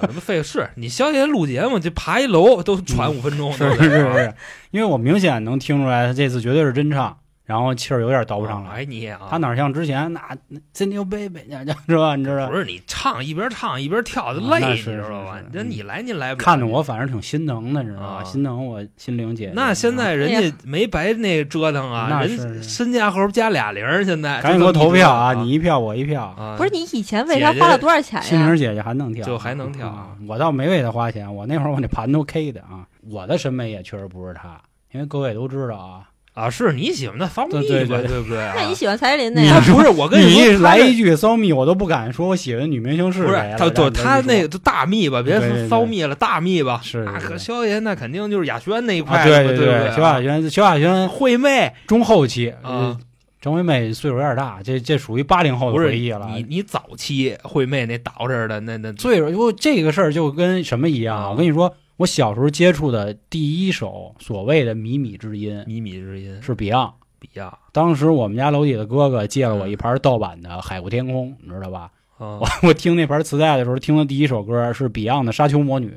什么费事你消闲录节目，这爬一楼都喘五分钟，是是是，因为我明显能听出来，他这次绝对是真唱，然后气儿有点倒不上来。哎你啊，他哪像之前那那真牛贝贝那是吧？你知道不？是你唱一边唱一边跳就累，你知道吧是是？这你来你来不看着我反正挺心疼的，你知道啊吧？心疼我心灵姐姐。那现在人哎家没白那折腾啊，那人是身家后边加俩零，现在赶紧给我投票啊！你一票我一票，啊，不是你以前为他花了多少钱呀？心灵姐姐还能跳，就还能跳啊！我倒没为他花钱，我那会儿我那盘都 K 的啊。我的审美也确实不是他，因为各位都知道啊，啊，是你喜欢的方对蜜嘛，对对对不对啊？那你喜欢蔡依林的你呀？不是我跟你来一句骚蜜，我都不敢说我喜欢的女明星是不是谁了。他，就让你说他那个就大蜜吧，别骚蜜了，大蜜吧。是是是那和萧炎那肯定就是雅轩那一啊，块，对对对不对啊？萧亚轩，萧亚轩惠妹中后期啊呃张惠妹岁数有点大，这这属于八零后的回忆了。你你早期惠妹那倒着的那那岁数，就这个事儿就跟什么一样我跟你说，我小时候接触的第一首所谓的靡靡之音靡靡之音是 Beyond。Beyond，当时我们家楼底的哥哥借了我一盘盗版的《海阔天空》，你知道吧？啊我我听那盘磁带的时候，听的第一首歌是 Beyond 的《沙丘魔女》。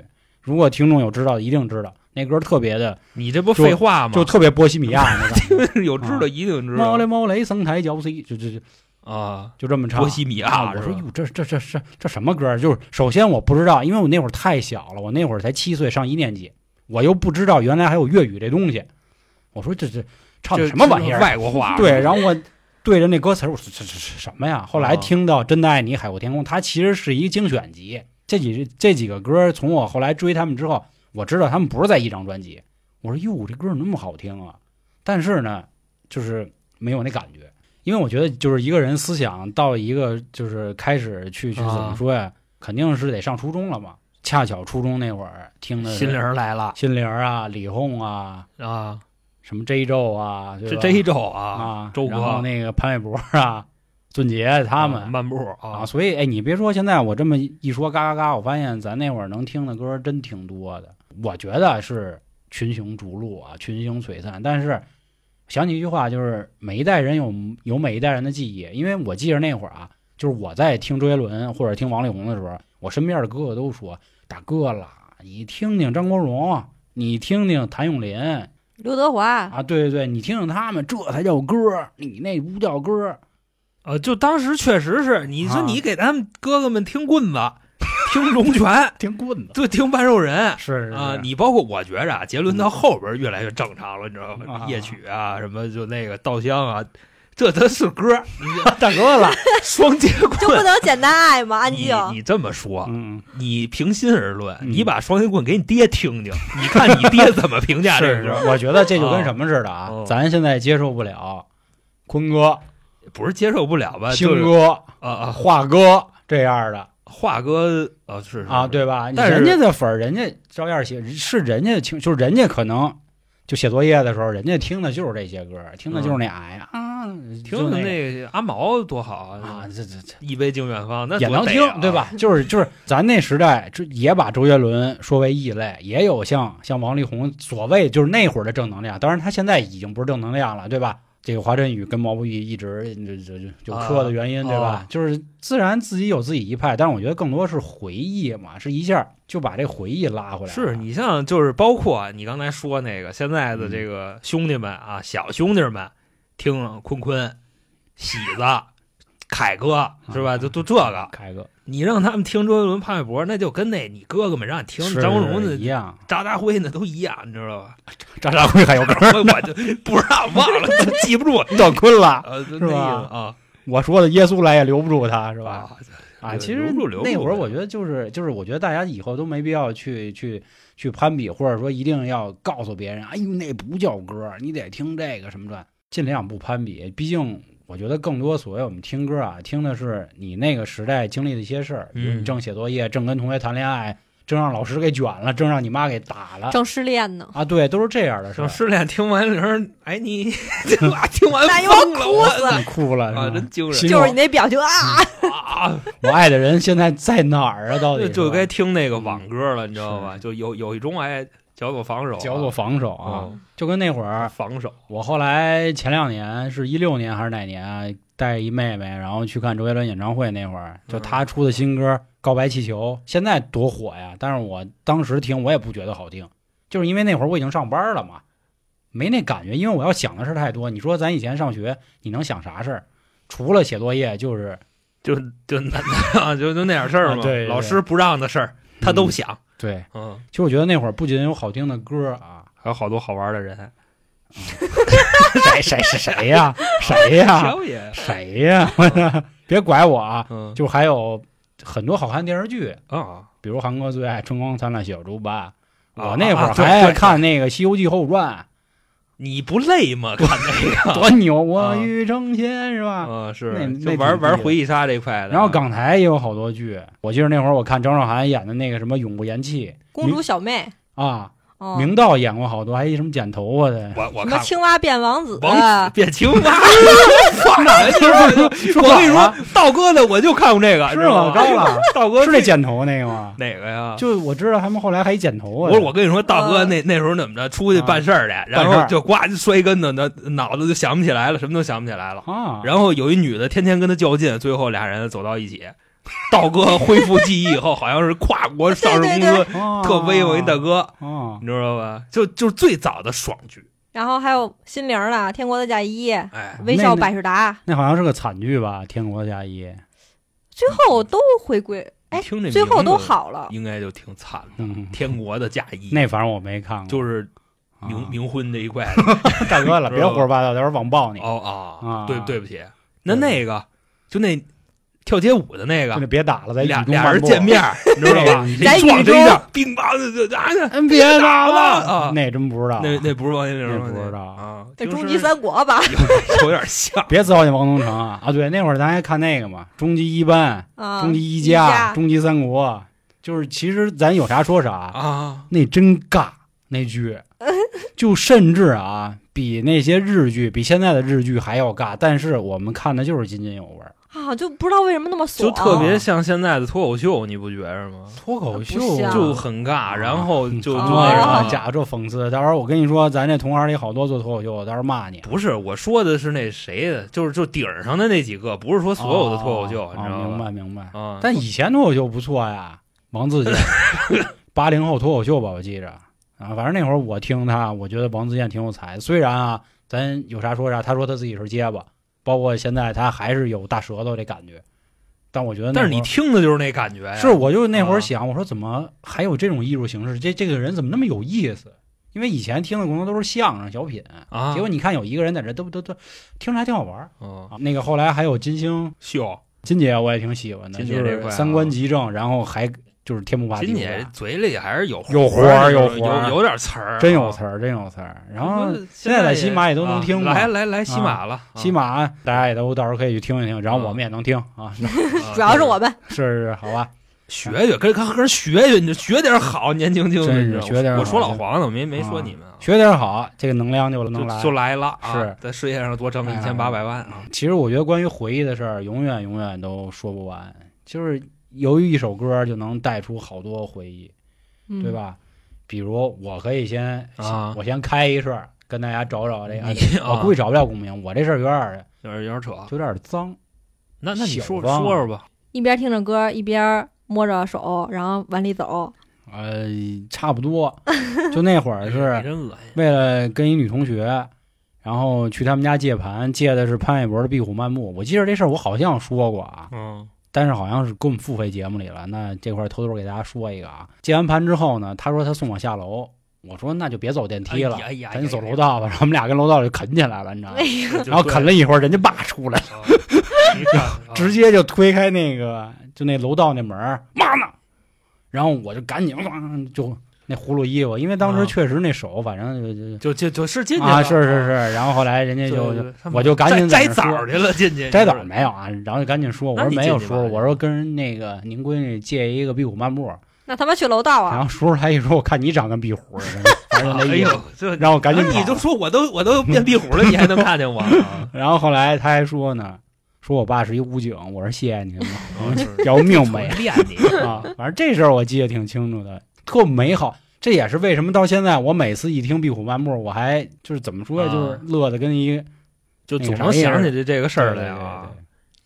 如果听众有知道的，一定知道那歌特别的，你这不废话吗？就特别波西米亚那个。有知道一定知道猫嘞猫嘞，生态交 C，就就就啊，就这么唱。波西米亚啊，我说哟，这这这这这什么歌？就是首先我不知道，因为我那会儿太小了，我那会儿才七岁，上一年级，我又不知道原来还有粤语这东西。我说这这唱的什么玩意儿？外国话对，然后我对着那歌词，我说这这这什么呀？后来啊听到《真的爱你》《海阔天空》，它其实是一个精选集。这几这几个歌，从我后来追他们之后，我知道他们不是在一张专辑。我说哟，这歌怎么那么好听啊！但是呢，就是没有那感觉，因为我觉得就是一个人思想到一个就是开始去去怎么说呀，肯定是得上初中了嘛。恰巧初中那会儿听的心灵儿来了心灵儿啊、李红啊、啊，什么 J 周啊，这这一周啊啊，周然后那个潘玮柏啊、俊杰他啊们漫步啊，啊，所以哎，你别说，现在我这么一说，嘎嘎嘎，我发现咱那会儿能听的歌真挺多的。我觉得是群雄逐鹿啊，群星璀璨。但是想起一句话，就是每一代人有有每一代人的记忆。因为我记着那会儿啊，就是我在听周杰伦或者听王力宏的时候，我身边的哥哥都说：“大哥了，你听听张国荣，你听听谭咏麟刘德华，啊，对对对，你听听他们，这才叫歌，你那不叫歌。”呃，就当时确实是，你说啊你给咱们哥哥们听棍子，听龙泉，听棍子就听半兽人是是啊，是你包括我觉着啊，杰伦到后边越来越正常了，你知道吗？啊夜曲啊，什么就那个稻香啊，这都是歌，你 大哥了，双截就不棍。能简单爱吗？安你静。你这么说，嗯，你平心而论，嗯你把双截棍给你爹听听，你看你爹怎么评价这是歌？是，我觉得这就跟什么似的啊哦，咱现在接受不了坤哥、不是接受不了吧？星就是哥、啊啊，华哥这样的华哥啊是啊，，对吧？但是人家的粉儿，人家照样写，是人家听，就是人家可能就写作业的时候，人家听的就是这些歌，听的就是那矮啊，听的那个阿毛多好啊！啊，这这这。一杯敬远方，那也能听，对？吧？就是就是，咱那时代这也把周杰伦说为异类，也有像像王力宏所谓就是那会儿的正能量，当然他现在已经不是正能量了，对吧？这个华晨宇跟毛不易一直就就就就磕的原因，对吧？啊就是自然自己有自己一派，但是我觉得更多是回忆嘛，是一下就把这回忆拉回来了。是你像就是包括你刚才说那个现在的这个兄弟们啊，小兄弟们听坤坤、喜子、凯哥是吧？就就都这个，开个你让他们听周杰伦、潘玮柏，那就跟那你哥哥们让你听张国荣的一样，渣渣辉那都一样，你知道吧？张家辉还有歌我我就不知道忘了，记不住。段坤了，是吧思啊，我说的耶稣来也留不住他，是吧？啊，其实那会儿我觉得就是就是，我觉得大家以后都没必要去去去攀比，或者说一定要告诉别人，哎呦那不叫歌，你得听这个什么的，尽量不攀比。毕竟我觉得更多所谓我们听歌啊，听的是你那个时代经历的一些事儿，比如你嗯正写作业，正跟同学谈恋爱，正让老师给卷了，正让你妈给打了正失恋呢，啊，对，都是这样的事儿。像失恋听完铃儿，哎你 哇听完那你我疯了，我操你 哭了啊，真惊人就是你那表情啊，啊！我爱的人现在在哪儿啊？到底就该听那个网歌了，你知道吧？就有有一种爱叫做防守啊，叫做防守啊，嗯就跟那会儿防守我后来前两年是一六年还是哪年啊？带一妹妹，然后去看周杰伦演唱会那会儿，就他出的新歌《告白气球》，现在多火呀！但是我当时听我也不觉得好听，就是因为那会儿我已经上班了嘛，没那感觉，因为我要想的事太多。你说咱以前上学，你能想啥事儿？除了写作业，就是就就那啊，就就那点事儿嘛。啊对对老师不让的事儿，他都想。对。嗯，其实我觉得那会儿不仅有好听的歌啊，还有好多好玩的人。谁谁是谁呀？谁呀？谁呀？别拐我啊！嗯，就还有很多好看电视剧，啊，比如韩哥最爱《春光灿烂小猪八》，啊我那会儿还爱看那个《西游记后传你不累吗？看那》，个，多牛！我啊欲成仙是吧？嗯，是那就玩玩回忆杀这块的。然后港台也有好多剧，我记得那会儿我看张韶涵演的那个什么《永不言弃公主小妹，》啊，哦，明道演过好多，还有一什么剪头发的，我我看什么青蛙变王子，王子变青蛙，放哪儿去说我跟你说，道哥的我就看过这个，是道吗？高了，道哥是那剪头那个吗？哪个呀？就我知道他们后来还剪头发的，不是我跟你说，道哥呃那那时候怎么着，出去办事儿去，然办事儿。后就呱就摔一跟头，那脑子就想不起来了，什么都想不起来了。啊，然后有一女的天天跟他较劲，最后俩人走到一起。道哥恢复记忆以后，好像是跨国上市公对对。司啊特威猛一大哥，啊，你知道吧？就就是最早的爽剧，然后还有心灵的《天国的嫁衣》《哎，微笑百事达》，那好像是个惨剧吧，《天国的嫁衣》。最后都回归，哎，听这最后都名字好了。应该就挺惨的。嗯，天国的嫁衣，那反正我没看过，就是冥啊。冥婚这一块 大哥了，别胡说八道，待会儿网暴你。哦啊啊。对对不起，那那个就那跳街舞的那个就那别打了，咱俩俩人见，面，你知道吧？在一撞雨中这一下，乒乓就就啊，嗯，别打了那真不知道，那那不是王心凌不知道啊，这终极三国吧？有有点像。别糟践王东城啊！啊，对，那会儿咱还看那个嘛，《终极一班》啊，终极一一家》《终极三国》，就是其实咱有啥说啥，啊，那真尬那剧，就甚至啊，比那些日剧，比现在的日剧还要尬。但是我们看的就是津津有味儿。啊，就不知道为什么那么怂就，特别像现在的脱口秀，你不觉着吗？脱口秀就很尬，然后就就哦那什啊，么。假这讽刺。到时候我跟你说，咱这同行里好多做脱口秀的，到时候骂你。不是，我说的是那谁的，就是就顶上的那几个，不是说所有的脱口秀，哦你知道哦明？白明白。啊，但以前脱口秀不错呀，王自健，八零后脱口秀吧，我记着啊。反正那会儿我听他，我觉得王自健挺有才。虽然啊，咱有啥说啥，他说他自己是结巴，包括现在他还是有大舌头这感觉。但我觉得但是你听的就是那感觉呀。是，我就那会啊儿想，我说怎么还有这种艺术形式？这这个人怎么那么有意思？因为以前听的可能都是相声、小品，啊，结果你看有一个人在这都都都听着还挺好玩儿嗯啊。那个后来还有金星秀，金姐，我也挺喜欢的，就是三观极正，然后还就是天不怕地不怕，嘴里还是有有活有有活儿。有点词儿，啊。真有词儿，真有词儿。然后现现在在喜马也都能听啊来来来，喜马了，啊。喜马大家也都到时候可以去听一听，然后啊。我们也能听啊。啊 主要是我们。是是，好吧，学学，跟跟跟人学学，你就学点好，年轻轻的，学点好我说老黄呢，我没没说你们啊，学点好，这个能量就能来。就就来了啊，是。在事业上多挣了一千八百万啊，其实我觉得关于回忆的事儿，永远永远都说不完。就是由于一首歌就能带出好多回忆，嗯对？吧？比如我可以先啊我先开一事儿，跟大家找找这个。你 我啊估计找不了共鸣，我这事儿有点儿有点有点扯，有点儿脏。那那你说说说吧，一边听着歌，一边摸着手，然后往里走。呃，差不多。就那会儿是真恶心，为了跟一女同学，然后去他们家借盘，借的是潘玮柏的《壁虎漫步》。我记得这事儿我好像说过啊，嗯但是好像是给我们付费节目里了。那这块偷偷给大家说一个啊，接完盘之后呢，他说他送我下楼，我说那就别走电梯了，哎呀咱就走楼道吧。然后我们俩跟楼道里就啃起来了，你知道吗哎？然后啃了一会儿，人家爸出来了，直接就推开那个就那楼道那门儿，嘛呢？然后我就赶紧哇就那葫芦衣服，因为当时啊确实那手反正就就就就就是进去啊了是是是，然后后来人家就就我就赶紧摘枣去了，进去摘枣没有啊，然后就赶紧说，我说没有叔，我说跟人那个您闺女借一个壁虎漫步，那他妈去楼道啊！然后叔叔他一说，我看你长跟壁虎似的，反正 那哎意思呦，，这让我赶紧你就说我都我都变壁虎了，你还能看见我？啊 然后后来他还说呢，说我爸是一武警，我说谢谢您了，要命没练你啊，反正这事儿我记得挺清楚的，特美好。这也是为什么到现在我每次一听《壁虎漫步》，我还就是怎么说呀，啊就是乐的跟一个就总能想起这这个事儿来啊。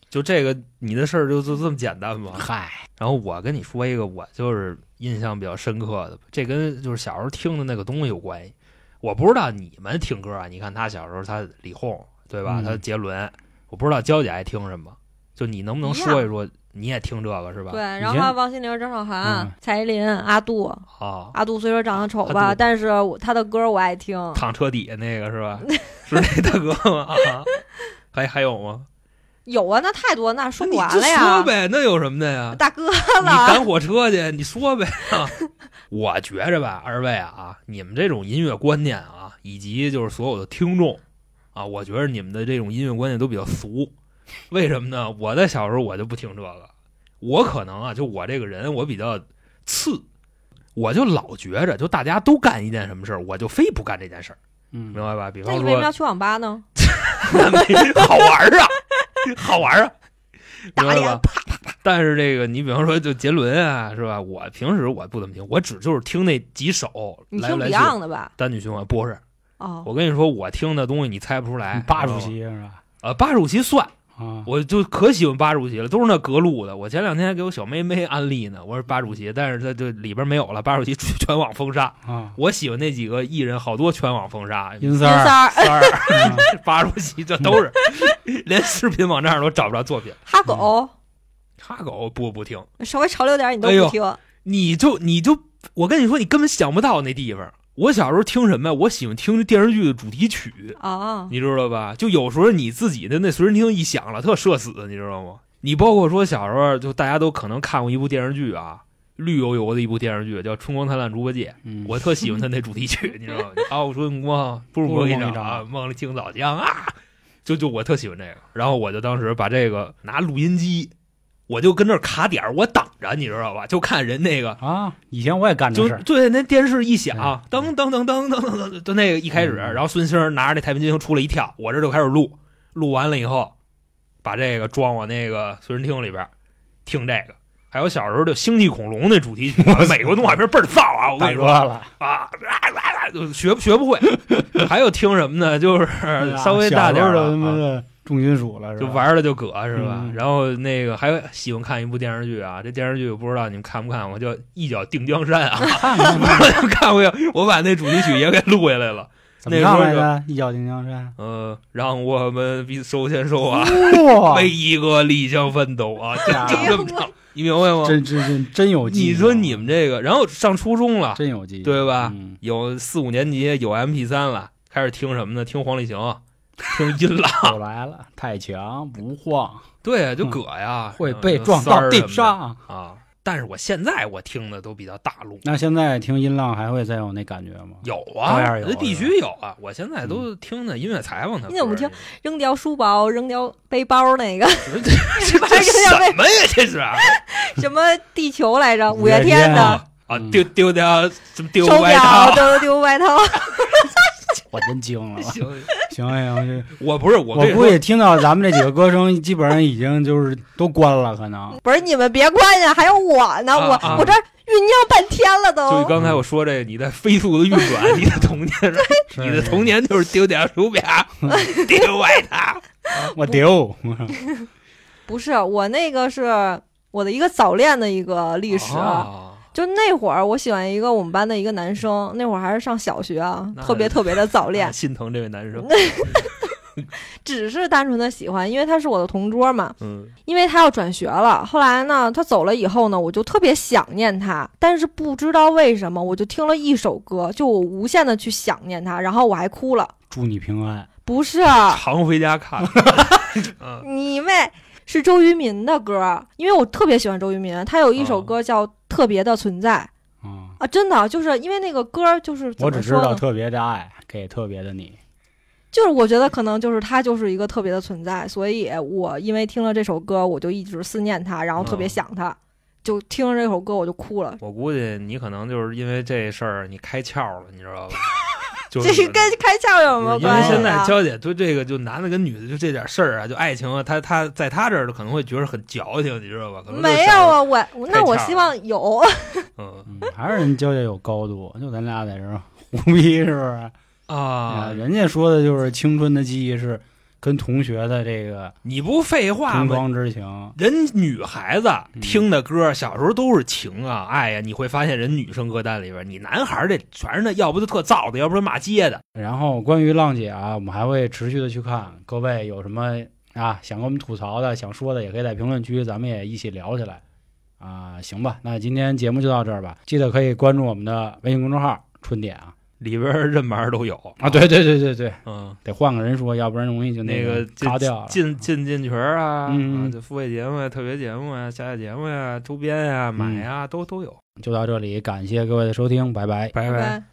就这个你的事儿就就这么简单吗？嗨，然后我跟你说一个，我就是印象比较深刻的，这跟就是小时候听的那个东西有关系。我不知道你们听歌啊，你看他小时候他李红对吧？嗯他杰伦，我不知道娇姐爱听什么，就你能不能说一说？你也听这个是吧？对，然后还有王心凌、张韶涵嗯、蔡依林、阿杜。哦，阿杜虽说长得丑吧，但是他的歌我爱听。躺车底下那个是吧？是那大哥吗？啊，还还有吗？有啊，那太多，那说不完了呀说。呗，那有什么的呀？大哥你，赶火车去，你说呗。啊、我觉着吧，二位啊，你们这种音乐观念啊，以及就是所有的听众啊，我觉着你们的这种音乐观念都比较俗。为什么呢？我在小时候我就不听这个，我可能啊，就我这个人我比较次，我就老觉着，就大家都干一件什么事儿，我就非不干这件事儿，嗯明，白吧？比方那你为什么要去网吧呢？好玩儿啊，好玩儿啊，打脸啪啪啪？但是这个，你比方说就杰伦啊，是吧？我平时我不怎么听，我只就是听那几首你听来不来去 Beyond 的吧？单曲循环。不是，哦，我跟你说，我听的东西你猜不出来。八主席是吧？呃，巴主席算，啊，我就可喜欢八主席了，都是那格路的。我前两天还给我小妹妹安利呢，我说八主席，但是他这里边没有了，八主席全网封杀。啊，我喜欢那几个艺人，好多全网封杀。银三儿三儿、三儿、啊八主席，这都是连视频网站上都找不着作品。哈狗，哈狗不不听，稍微潮流点你都不听。你就你就我跟你说，你根本想不到那地方。我小时候听什么呀？我喜欢听电视剧的主题曲，啊，你知道吧？就有时候你自己的那随身听一响了，特社死，你知道吗？你包括说小时候，就大家都可能看过一部电视剧啊，绿油油的一部电视剧叫《春光灿烂猪八戒》，嗯，我特喜欢他那主题曲，你知道吗？傲春光，不如梦一场啊，梦里青草香啊，就就我特喜欢这个。然后我就当时把这个拿录音机，我就跟那儿卡点儿，我等着，你知道吧？就看人那个。啊，以前我也干这就事儿，对，那电视一响，噔噔噔噔噔噔噔，就那个一开始，嗯然后孙兴拿着那太平金星出来一跳，我这就开始录，录完了以后，把这个装我那个随身听里边听这个。还有小时候的《星际恐龙》那主题曲，美国动画片倍儿燥啊！我跟你说了，啊，学学不会。还有听什么呢？就是稍微大点的重金属了，是吧？就玩了就葛是吧？嗯然后那个还喜欢看一部电视剧啊，这电视剧我不知道你们看不看我，叫《一脚定江山》啊。看看看我看过，我把那主题曲也给录下来了。怎么唱来着？一脚定江山，呃，让我们比手牵手啊，哇，为一个理想奋斗啊，就这么唱，你明白吗？真真真真有记忆啊，你说你们这个，然后上初中了，真有记忆，对吧嗯有四五年级有 MP 三了，开始听什么呢？听黄立行，听音浪，又来了，太强不晃，对啊，就葛呀，会嗯被撞到地上。啊。但是我现在我听的都比较大陆。那现在听音浪还会再有那感觉吗？有啊，有那必须有啊！我现在都听的音乐采访他。你怎么听扔掉书包，扔掉背包那个这 什么呀？这是啊 什么地球来着？五五月月天天的啊！嗯丢丢掉什么丢手外表套？都丢外套。我真惊了。行，行 行，这我不是我我估计听到咱们这几个歌声，基本上已经就是都关了，可能。不是你们别关呀，还有我呢，啊啊我我这酝酿半天了都。就刚才我说这个，你在飞速的运转，你的童年，你的童年就是丢点手表，丢外套。我丢，不是我那个是我的一个早恋的一个历史。啊就那会儿，我喜欢一个我们班的一个男生，那会儿还是上小学啊，特别特别的早 恋，心疼这位男生。只是单纯的喜欢，因为他是我的同桌嘛。嗯，因为他要转学了，后来呢，他走了以后呢，我就特别想念他，但是不知道为什么，我就听了一首歌，就我无限的去想念他，然后我还哭了。祝你平安。不是 常回家看。嗯你妹，是周渝民的歌，因为我特别喜欢周渝民，他有一首歌叫《特别的存在》啊，啊，真的就是因为那个歌就是我只知？道特别的爱给特别的你。就是我觉得可能就是他就是一个特别的存在，所以我因为听了这首歌，我就一直思念他，然后特别嗯想他，就听了这首歌我就哭了。我估计你可能就是因为这事儿你开窍了，你知道吧？就是这是跟开窍有什么因为关系现在啊？娇姐对这个就男的跟女的就这点事儿啊，就爱情啊，她她在她这儿可能会觉得很矫情，你知道吧？可能没有，啊，我那我希望有。嗯嗯，还是人娇姐有高度，就咱俩在这儿胡逼，是不是？啊，人家说的就是青春的记忆是跟同学的这个你不废话吗？同窗之情。人女孩子嗯听的歌，小时候都是情啊、爱呀、你会发现人女生歌单里边，你男孩儿这全是那，要不就特燥的，要不就骂街的。然后关于浪姐啊，我们还会持续的去看。各位有什么啊想跟我们吐槽的、想说的，也可以在评论区，咱们也一起聊起来啊。行吧，那今天节目就到这儿吧。记得可以关注我们的微信公众号“春点”啊里边儿任玩都有啊，对，对对对对，嗯，得换个人说，要不然容易就那个掉了。进进进群儿啊，嗯付费节目呀、特别节目呀、下载节目呀、周边呀、买呀，都都有。就到这里，感谢各位的收听，拜拜。拜拜拜。